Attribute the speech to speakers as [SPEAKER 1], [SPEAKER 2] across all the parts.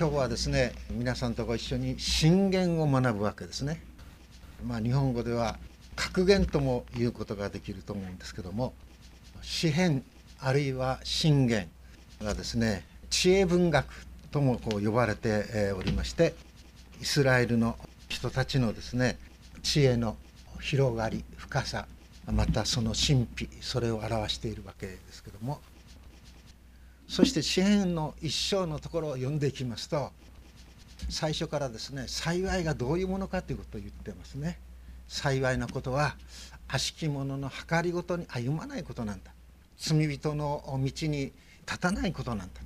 [SPEAKER 1] 今日はですね皆さんとご一緒に信玄を学ぶわけですね。まあ、日本語では格言とも言うことができると思うんですけども詩編あるいは信玄がですね知恵文学ともこう呼ばれておりましてイスラエルの人たちのですね知恵の広がり深さまたその神秘それを表しているわけですけどもそして詩篇の一章のところを読んでいきますと最初からですね幸いがどういうものかということを言ってますね。幸いなことは悪しき者の計りごとに歩まないことなんだ。罪人の道に立たないことなんだ。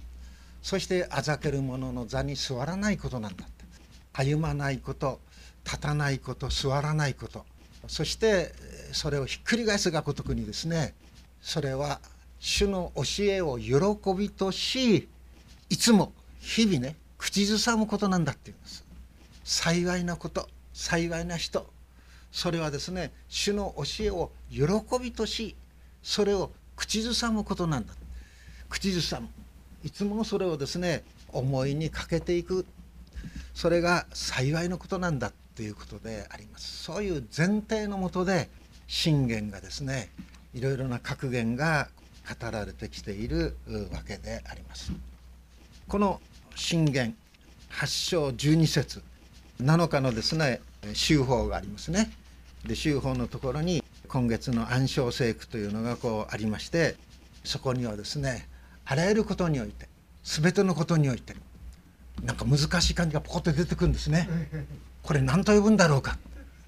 [SPEAKER 1] そしてあざける者の座に座らないことなんだ。歩まないこと立たないこと座らないこと。そしてそれをひっくり返すがごとくにですねそれは主の教えを喜びとしいつも日々ね口ずさむことなんだって言うんです。幸いなこと幸いな人。それはですね主の教えを喜びとしそれを口ずさむことなんだ。口ずさむ。いつもそれをですね思いにかけていく。それが幸いのことなんだということであります。そういう前提のもとで信玄がですねいろいろな格言が語られてきているわけであります。この信玄8章12節7日のですね修法がありますね。で修法のところに今月の暗唱聖句というのがこうありましてそこにはですねあらゆることにおいて全てのことにおいてなんか難しい感じがポコッと出てくるんですね。これ何と呼ぶんだろうか。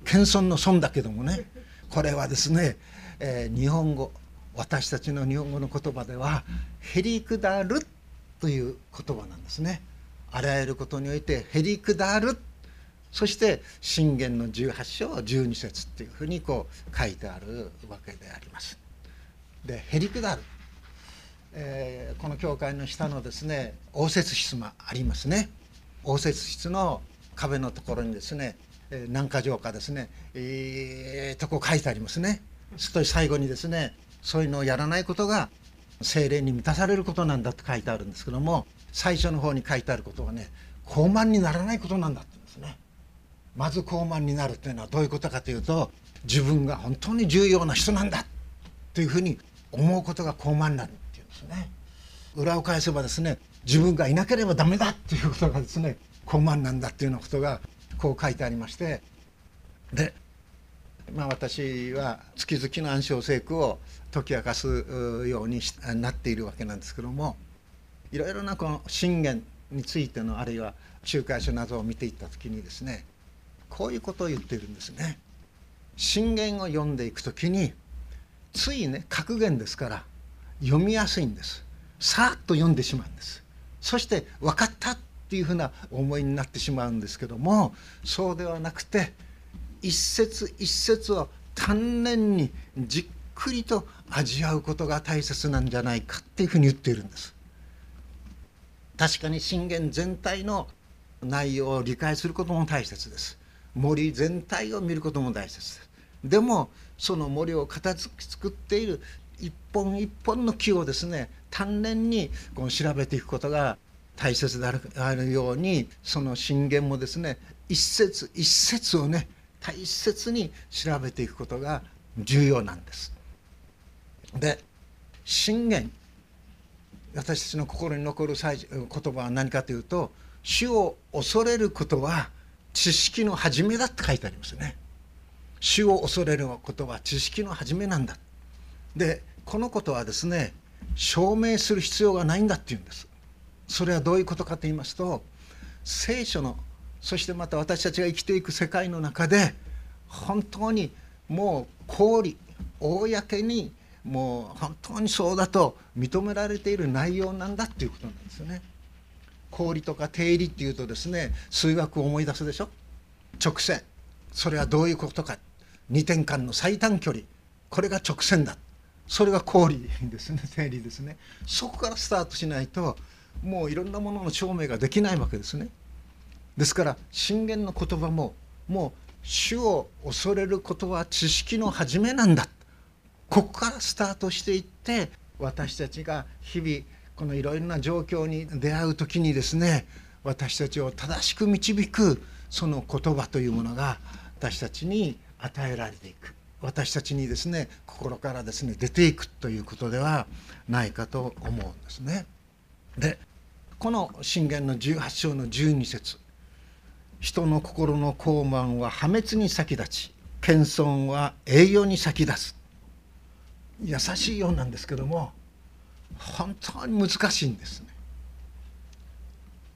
[SPEAKER 1] 謙遜の損だけどもね。これはですね、えー、日本語私たちの日本語の言葉では「へりくだる」という言葉なんですね。あらゆることにおいてへりくだるそして信玄の18章12節っていうふうにこう書いてあるわけであります。でへりくだる、えー、この教会の下のですね応接室もありますね。応接室の壁のところにですね何か条かですねえー、とこう書いてありますね。そして最後にですねそういうのをやらないことが精霊に満たされることなんだと書いてあるんですけども最初の方に書いてあることはね高慢にならないことなんだって言うんですね。まず高慢になるというのはどういうことかというと自分が本当に重要な人なんだというふうに思うことが高慢になるっていうんですね。裏を返せばですね自分がいなければダメだっていうことがですね高慢なんだっていうようなことがこう書いてありましてでまあ、私は月々の暗唱聖句を解き明かすようになっているわけなんですけどもいろいろなこの信玄についてのあるいは仲介書などを見ていった時にですねこういうことを言っているんですね。信玄を読んでいく時についね格言ですから読みやすいんです。さっと読んでしまうんです。そして分かったっていうふうな思いになってしまうんですけどもそうではなくて一節一節を丹念にじっくりと味わうことが大切なんじゃないかっていうふうに言っているんです。確かに信玄全体の内容を理解することも大切です。森全体を見ることも大切です。でもその森を形作っている一本一本の木をですね丹念にこう調べていくことが大切であるようにその信玄もですね一節一節をね大切に調べていくことが重要なんです。で信玄私たちの心に残る言葉は何かというと「主を恐れることは知識の始めだ」って書いてありますね。主を恐れることは知識の始めなんだ。でこのことはですね証明する必要がないんだっていうんです。それはどういうことかと言いますと聖書のそしてまた私たちが生きていく世界の中で本当にもう氷公にもう本当にそうだと認められている内容なんだっていうことなんですよね。氷とか定理っていうとですね数学を思い出すでしょ？直線。それはどういうことか。2点間の最短距離。これが直線だ。それが氷ですね 定理ですね。そこからスタートしないともういろんなものの証明ができないわけですね。ですから信玄の言葉ももう主を恐れることは知識の始めなんだ。ここからスタートしていって私たちが日々このいろいろな状況に出会う時にですね私たちを正しく導くその言葉というものが私たちに与えられていく。私たちにですね心からですね出ていくということではないかと思うんですね。でこの信玄の18章の12節。人の心の高慢は破滅に先立ち謙遜は栄養に先立つ優しいようなんですけども本当に難しいんですね。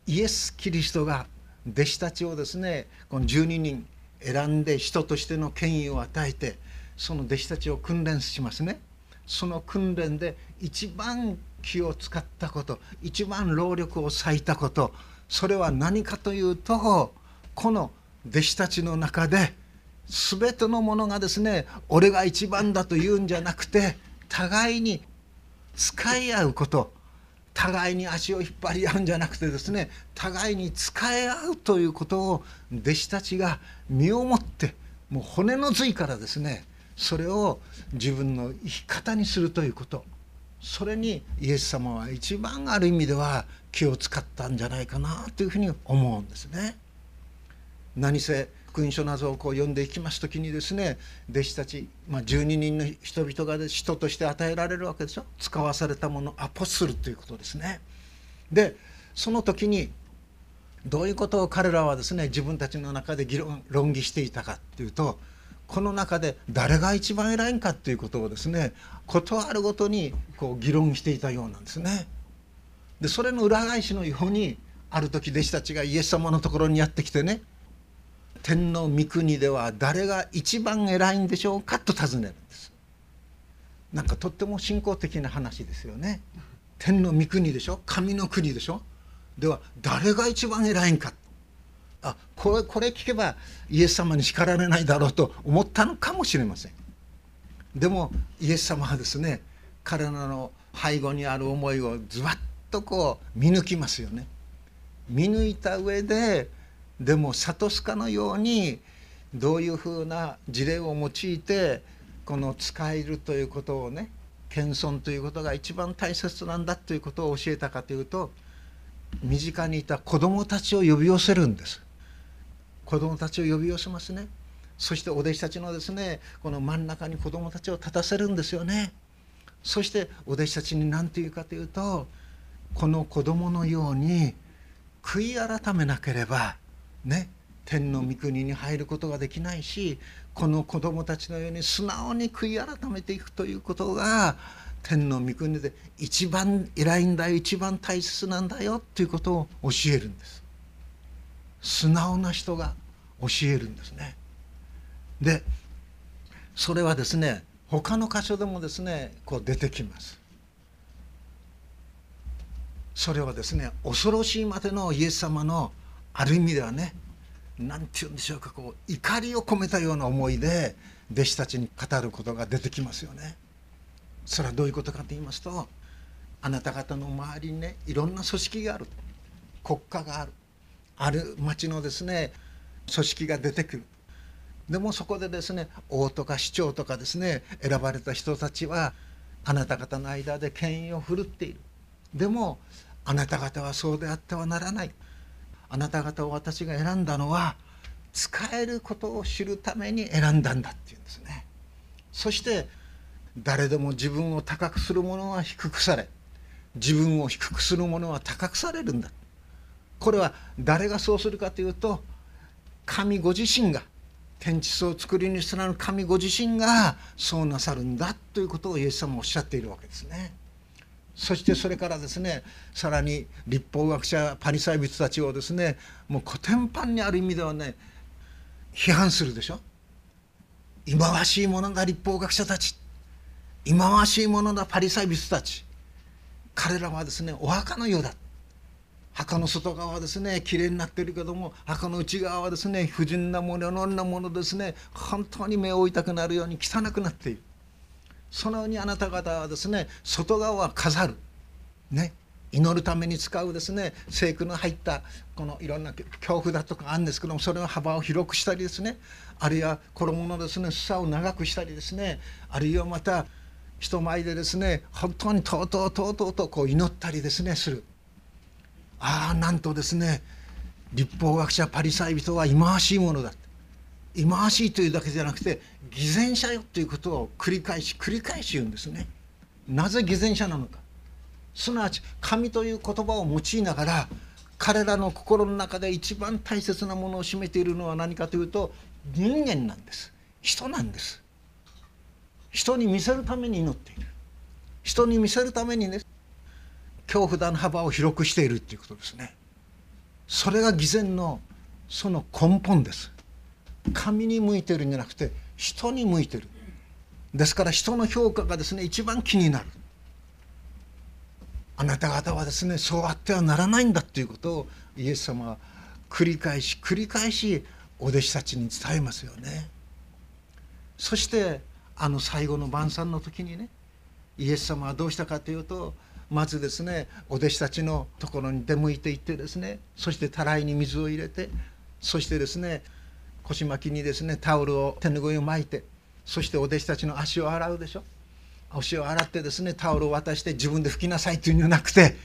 [SPEAKER 1] イエス・キリストが弟子たちをですねこの12人選んで人としての権威を与えてその弟子たちを訓練しますね。その訓練で一番気を使ったこと一番労力を割いたことそれは何かというとこの弟子たちの中で全てのものがですね俺が一番だと言うんじゃなくて互いに使い合うこと互いに足を引っ張り合うんじゃなくてですね互いに使い合うということを弟子たちが身をもってもう骨の髄からですねそれを自分の生き方にするということそれにイエス様は一番ある意味では気を使ったんじゃないかなというふうに思うんですね。何せ福音書などをこう読んでいきます時にですね弟子たち、まあ、12人の人々が人として与えられるわけでしょ使わされたものアポスルということですね。でその時にどういうことを彼らはですね自分たちの中で議論論議していたかっていうとこの中で誰が一番偉いんかっていうことをですね事あるごとにこう議論していたようなんですね。でそれの裏返しのようにある時弟子たちがイエス様のところにやってきてね天の御国では誰が一番偉いんでしょうかと尋ねるんです。なんかとっても信仰的な話ですよね。天の御国でしょ？神の国でしょ？では誰が一番偉いんか。あこれこれ聞けばイエス様に叱られないだろうと思ったのかもしれません。でもイエス様はですね彼らの背後にある思いをズバッとこう見抜きますよね。見抜いた上ででも諭すかのようにどういうふうな事例を用いてこの使えるということをね謙遜ということが一番大切なんだということを教えたかというと身近にいた子どもたちを呼び寄せるんです。子どもたちを呼び寄せますね。そしてお弟子たちのですねこの真ん中に子どもたちを立たせるんですよね。そしてお弟子たちに何て言うかというとこの子どものように悔い改めなければね天の御国に入ることができないしこの子供たちのように素直に悔い改めていくということが天の御国で一番偉いんだよ一番大切なんだよということを教えるんです。素直な人が教えるんですね。でそれはですね他の箇所でもですねこう出てきます。それはですね恐ろしいまでのイエス様のある意味ではね何て言うんでしょうかこう怒りを込めたような思いで弟子たちに語ることが出てきますよね。それはどういうことかと言いますとあなた方の周りにねいろんな組織がある。国家がある。ある町のですね組織が出てくる。でもそこでですね王とか市長とかですね選ばれた人たちはあなた方の間で権威を振るっている。でもあなた方はそうであってはならない。あなた方を私が選んだのは使えることを知るために選んだんだっていうんですねそして誰でも自分を高くする者は低くされ自分を低くする者は高くされるんだこれは誰がそうするかというと神ご自身が天地層を作りにする神ご自身がそうなさるんだということをイエス様はおっしゃっているわけですね。そしてそれからですねさらに立法学者パリサイ人たちをですねもう古典版にある意味ではね批判するでしょ？忌まわしいものだ立法学者たち。忌まわしいものだパリサイ人たち。彼らはですねお墓のようだ。墓の外側はですね綺麗になってるけども墓の内側はですね不純なもののんなものですね本当に目を追いたくなるように汚くなっている。そのようにあなた方はですね外側は飾る。ね。祈るために使うですね聖句の入ったこのいろんな恐怖だとかあるんですけどもそれの幅を広くしたりですねあるいは衣のですね裾を長くしたりですねあるいはまた人前でですね本当にとうとうとうとうとこう祈ったりですねする。ああなんとですね立法学者パリサイ人は忌まわしいものだ忌まわしいというだけじゃなくて偽善者よということを繰り返し繰り返し言うんですね。なぜ偽善者なのか。すなわち神という言葉を用いながら彼らの心の中で一番大切なものを占めているのは何かというと人間なんです。人なんです。人に見せるために祈っている。人に見せるためにね恐怖だの幅を広くしているっていうことですね。それが偽善のその根本です。神に向いてるんじゃなくて人に向いてる。ですから人の評価がですね一番気になる。あなた方はですねそうあってはならないんだということをイエス様は繰り返し繰り返しお弟子たちに伝えますよね。そしてあの最後の晩餐の時にねイエス様はどうしたかというとまずですねお弟子たちのところに出向いていってですねそしてたらいに水を入れてそしてですね腰巻きにですねタオルを手ぬぐいを巻いてそしてお弟子たちの足を洗うでしょ。足を洗ってですねタオルを渡して自分で拭きなさいというんじゃなくて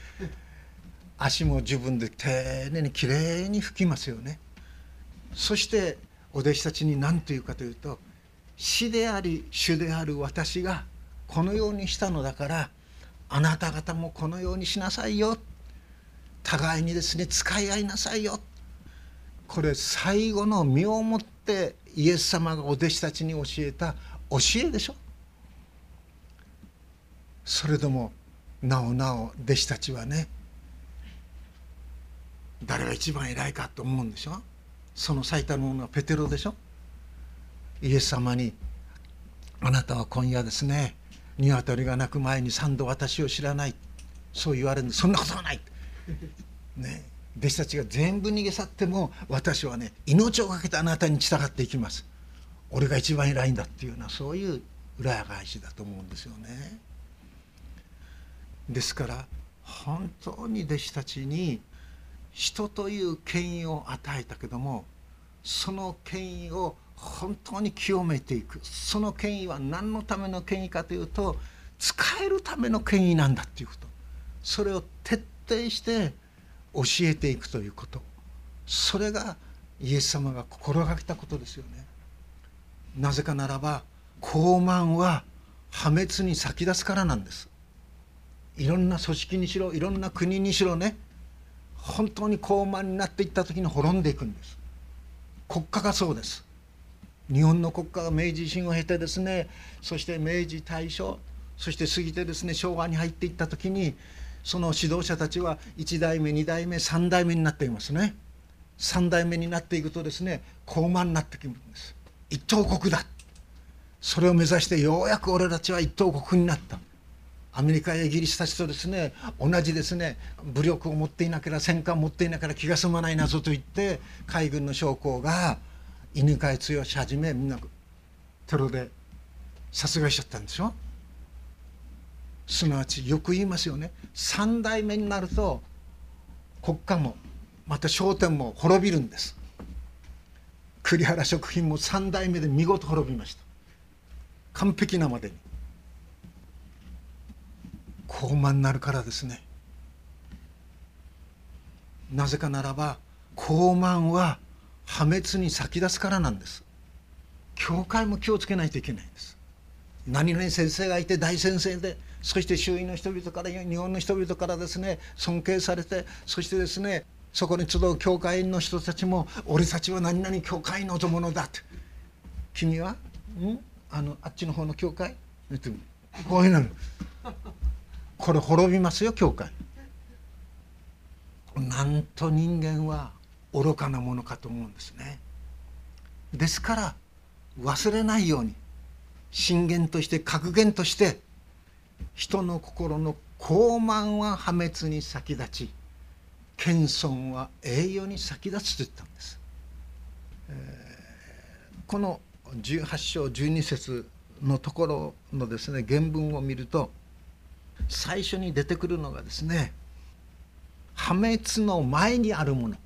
[SPEAKER 1] 足も自分で丁寧にきれいに拭きますよね。そしてお弟子たちに何と言うかというと死であり主である私がこのようにしたのだからあなた方もこのようにしなさいよ。互いにですね使い合いなさいよ。これ最後の身をもってイエス様がお弟子たちに教えた教えでしょ？それでもなおなお弟子たちはね誰が一番偉いかと思うんでしょ？その最多のものはペテロでしょ？イエス様に「あなたは今夜ですね鶏が鳴く前に三度私を知らないそう言われるそんなことはない」ね。弟子たちが全部逃げ去っても私はね命を懸けてあなたに従っていきます。俺が一番偉いんだっていうようなそういう裏返しだと思うんですよね。ですから本当に弟子たちに人という権威を与えたけどもその権威を本当に清めていく。その権威は何のための権威かというと使えるための権威なんだっていうこと。それを徹底して教えていくということ。それがイエス様が心がけたことですよね。なぜかならば傲慢は破滅に先立つからなんです。いろんな組織にしろいろんな国にしろね。本当に傲慢になっていった時に滅んでいくんです。国家がそうです。日本の国家が明治維新を経てですねそして明治大正そして過ぎてですね昭和に入っていった時にその指導者たちは1代目2代目3代目になっていますね。3代目になっていくとですね高慢になってくるんです。一等国だ。それを目指してようやく俺たちは一等国になった。アメリカやイギリスたちとですね同じですね武力を持っていなければ戦艦を持っていなければ気が済まない謎と言って海軍の将校が犬飼剛はじめみんなテロで殺害しちゃったんでしょ。すなわちよく言いますよね。3代目になると国家もまた商店も滅びるんです。栗原食品も3代目で見事滅びました。完璧なまでに。高慢になるからですね。なぜかならば高慢は破滅に先立つからなんです。教会も気をつけないといけないんです。何々先生がいて大先生でそして周囲の人々から日本の人々からですね尊敬されてそしてですねそこに集う教会員の人たちも「俺たちは何々教会の友だ」って「君はん？あのあっちの方の教会?」ってこういうのこれ滅びますよ教会。なんと人間は愚かなものかと思うんですね。ですから忘れないように信玄として格言として人の心の高慢は破滅に先立ち謙遜は栄誉に先立つと言ったんです。えー、この18章12節のところのですね原文を見ると最初に出てくるのがですね破滅の前にあるもの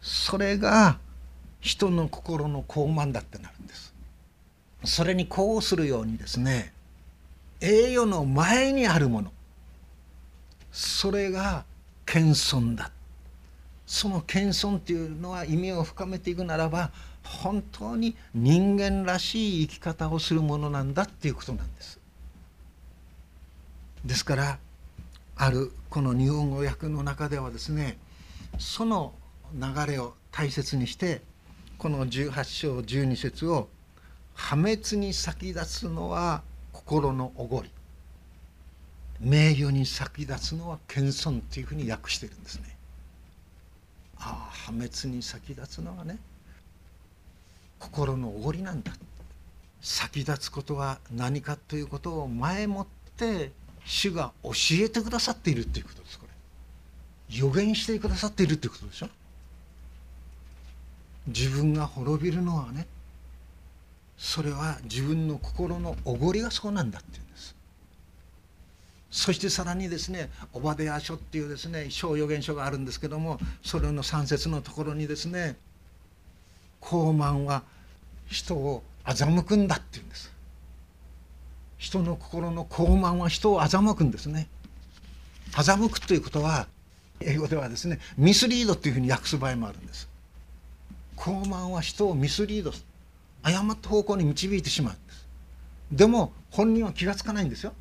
[SPEAKER 1] それが人の心の高慢だってなるんですそれにこうするようにですね栄誉の前にあるものそれが謙遜だその謙遜っていうのは意味を深めていくならば本当に人間らしい生き方をするものなんだっていうことなんです。ですからあるこの日本語訳の中ではですねその流れを大切にしてこの18章12節を「破滅に先立つのは心のおごり」名誉に先立つのは謙遜っていうふうに訳してるんですね。ああ破滅に先立つのはね心のおごりなんだ。先立つことは何かということを前もって主が教えてくださっているっていうことですこれ。予言してくださっているっていうことでしょ。自分が滅びるのはねそれは自分の心のおごりがそうなんだっていうんです。そしてさらにですね「オバデヤ書」っていうですね小予言書があるんですけどもそれの3節のところにですね高慢は人を欺くんだっていうんです。人の心の高慢は人を欺くんですね。欺くということは英語ではですねミスリードっていうふうに訳す場合もあるんです。高慢は人をミスリード誤った方向に導いてしまう。んですでも本人は気が付かないんですよ。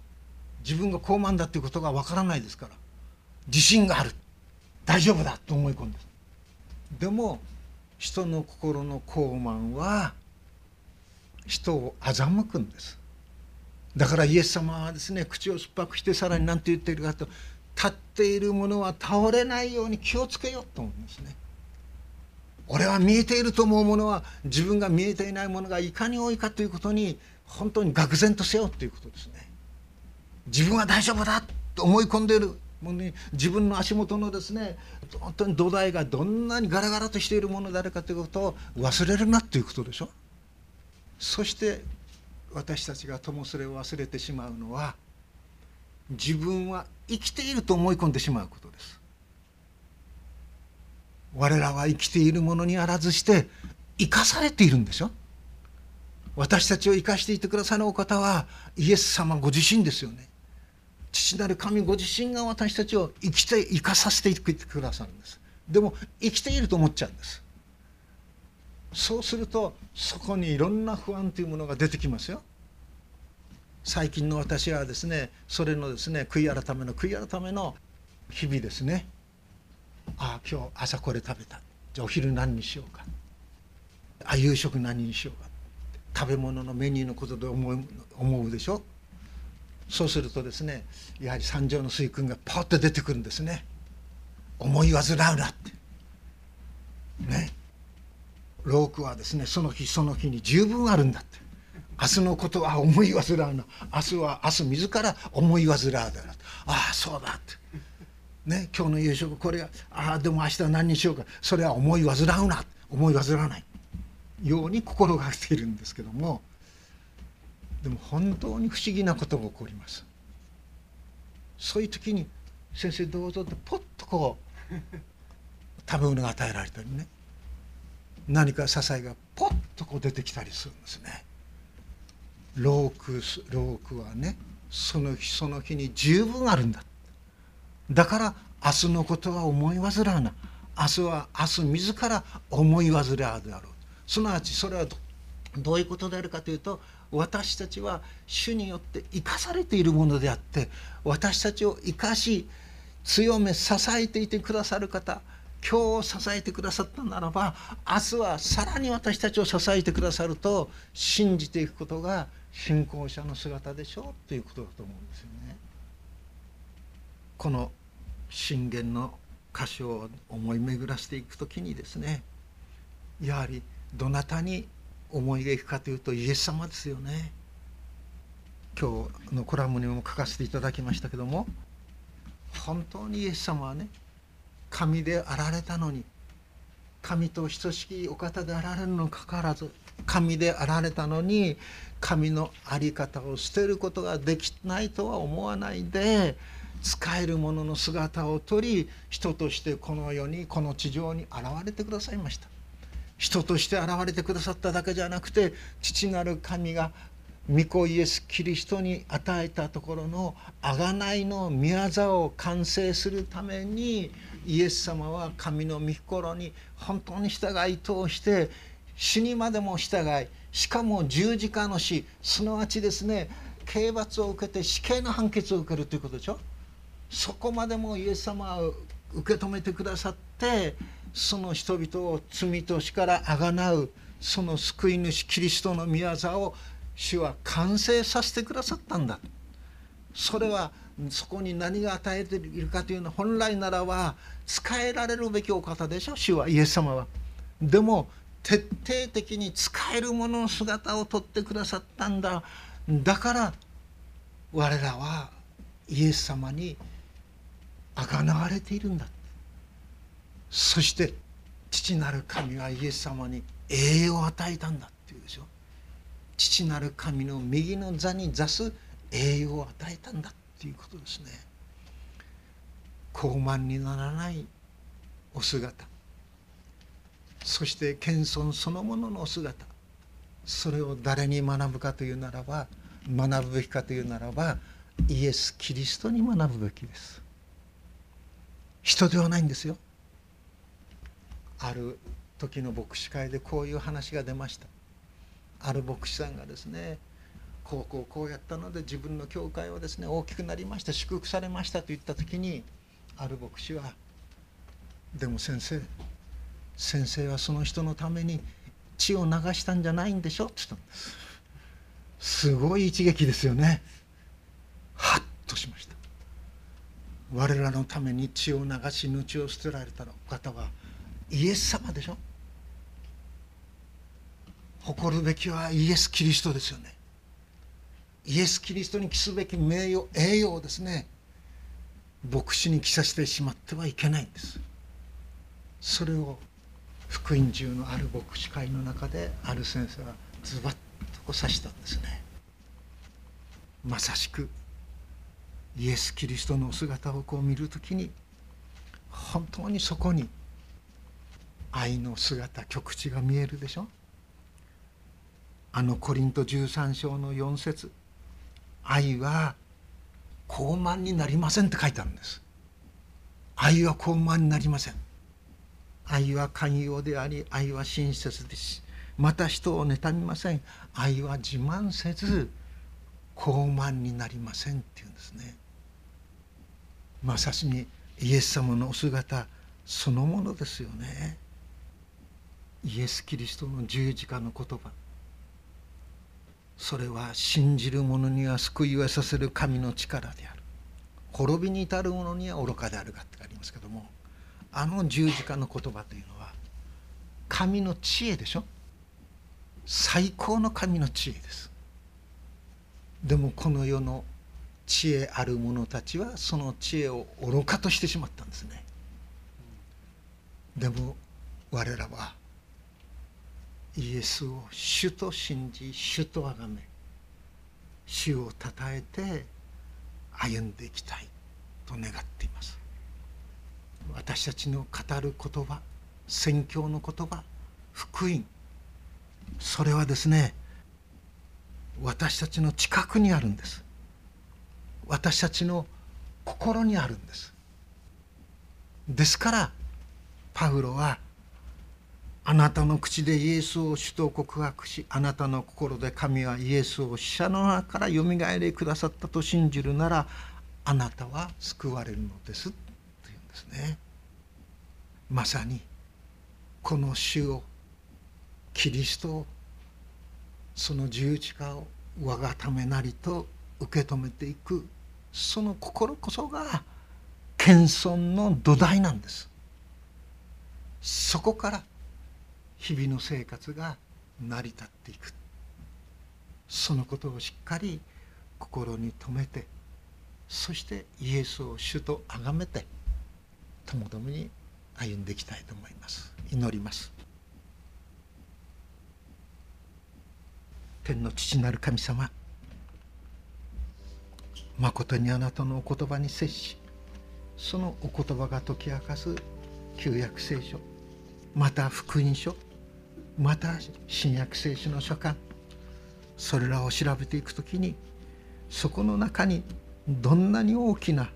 [SPEAKER 1] 自分が高慢だっていうことがわからないですから。自信がある。大丈夫だと思い込んででも人の心の高慢は人を欺くんです。だからイエス様はですね口を酸っぱくしてさらに何て言っているかと立っているものは倒れないように気をつけようと思うんですね。俺は見えていると思うものは自分が見えていないものがいかに多いかということに本当に愕然とせよということですね。自分は大丈夫だと思い込んでいるものに自分の足元のですね本当に土台がどんなにガラガラとしているものであるかということを忘れるなということでしょ。そして私たちがともすれを忘れてしまうのは自分は生きていると思い込んでしまうことです。我らは生きているものにあらずして生かされているんでしょ私たちを生かしていてくださるお方はイエス様ご自身ですよね。父なる神ご自身が私たちを生きて生かさせていてくださるんです。でも生きていると思っちゃうんです。そうするとそこにいろんな不安というものが出てきますよ。最近の私はですねそれのですね悔い改めの悔い改めの日々ですね。あ今日朝これ食べた。じゃあお昼何にしようか。あ夕食何にしようか。食べ物のメニューのことで思う思うでしょ。そうするとですねやはり三条の水君がパッと出てくるんですね。思い煩うなって。ね。老苦はですねその日その日に十分あるんだって。明日のことは思い煩うな。明日は明日自ら思い煩うだああそうだって。ね今日の夕食これああでも明日は何にしようか。それは思い煩うな。思い煩わない。ように心がけているんですけども。でも本当に不思議なことが起こります。そういう時に「先生どうぞ」ってポッとこう食べ物が与えられたりね。何か支えがポッとこう出てきたりするんですね。老苦老苦はねその日その日に十分あるんだだから明日のことは思い煩うな明日は明日自ら思い煩うであろうすなわちそれはどういうことであるかというと私たちは主によって生かされているものであって私たちを生かし強め支えていてくださる方今日を支えてくださったならば明日はさらに私たちを支えてくださると信じていくことが信仰者の姿でしょうということだと思うんですよね。この信玄の箇所を思い巡らせていく時にですねやはりどなたに思いがいくかというとイエス様ですよね。今日のコラムにも書かせていただきましたけども本当にイエス様はね神であられたのに神と等しきお方であられるのにかかわらず神であられたのに神の在り方を捨てることができないとは思わないで使えるものの姿をとり人としてこの世にこの地上に現れてくださいました。人として現れてくださっただけじゃなくて父なる神が御子イエス・キリストに与えたところの贖いの御業を完成するためにイエス様は神の御心に本当に従い通して死にまでも従いしかも十字架の死すなわちですね刑罰を受けて死刑の判決を受けるということでしょ。そこまでもイエス様は受け止めてくださってその人々を罪と死からあがなうその救い主キリストの御業を主は完成させてくださったんだそれはそこに何が与えているかというのは本来ならば使えられるべきお方でしょ主はイエス様は。でも徹底的に使えるものの姿をとってくださったんだだから我らはイエス様にあがなわれているんだ。そして父なる神はイエス様に栄養を与えたんだっていうでしょ。父なる神の右の座に座す栄養を与えたんだっていうことですね。高慢にならないお姿。そして謙遜そのもののお姿。それを誰に学ぶかというならば学ぶべきかというならばイエス・キリストに学ぶべきです。人ではないんですよ。ある時の牧師会でこういう話が出ました。ある牧師さんがですねこうこうこうやったので自分の教会はですね大きくなりました祝福されましたと言った時にある牧師は「でも先生先生はその人のために血を流したんじゃないんでしょ」って言ったんです。すごい一撃ですよねハッとしました我らのために血を流し命を捨てられたお方はイエス様でしょ。誇るべきはイエス・キリストですよね。イエス・キリストに期すべき名誉栄誉をですね牧師に着させてしまってはいけないんです。それを福音中のある牧師会の中である先生はズバッとこう指したんですね。まさしくイエス・キリストのお姿をこう見る時に本当にそこに愛の姿極地が見えるでしょ？あのコリント13章の4節愛は高慢になりませんって書いてあるんです。愛は高慢になりません。愛は寛容であり愛は親切です。しまた人を妬みません。愛は自慢せず高慢になりませんっていうんですね。まさしにイエス様のお姿そのものですよね。イエス・キリストの十字架の言葉。それは信じる者には救いをさせる神の力である。滅びに至る者には愚かであるがってありますけどもあの十字架の言葉というのは神の知恵でしょ。最高の神の知恵です。でもこの世の知恵ある者たちはその知恵を愚かとしてしまったんですね。でも我らはイエスを主と信じ主と崇め主をたたえて歩んでいきたいと願っています。私たちの語る言葉宣教の言葉福音それはですね私たちの近くにあるんです。私たちの心にあるんです。ですからパウロはあなたの口でイエスを主と告白しあなたの心で神はイエスを死者の中からよみがえりくださったと信じるならあなたは救われるのですというんですね。まさにこの主をキリストをその十字架を我がためなりと受け止めていくその心こそが謙遜の土台なんです。そこから日々の生活が成り立っていく。そのことをしっかり心に留めてそしてイエスを主と崇めてともどもに歩んでいきたいと思います。祈ります。天の父なる神様まことにあなたのお言葉に接しそのお言葉が解き明かす旧約聖書また福音書また新約聖書の書簡それらを調べていくときにそこの中にどんなに大きな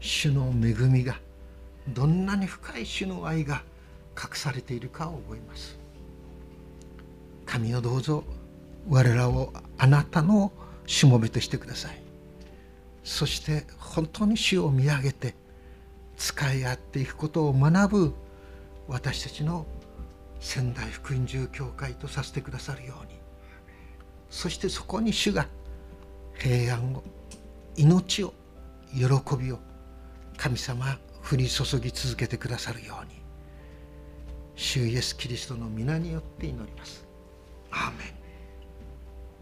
[SPEAKER 1] 主の恵みがどんなに深い主の愛が隠されているかを覚えます。神をどうぞ我らをあなたのしもべとしてください。そして本当に主を見上げて使い合っていくことを学ぶ私たちの仙台福音住教会とさせてくださるように。そしてそこに主が平安を命を喜びを神様降り注ぎ続けてくださるように。主イエス・キリストの皆によって祈ります。アーメン。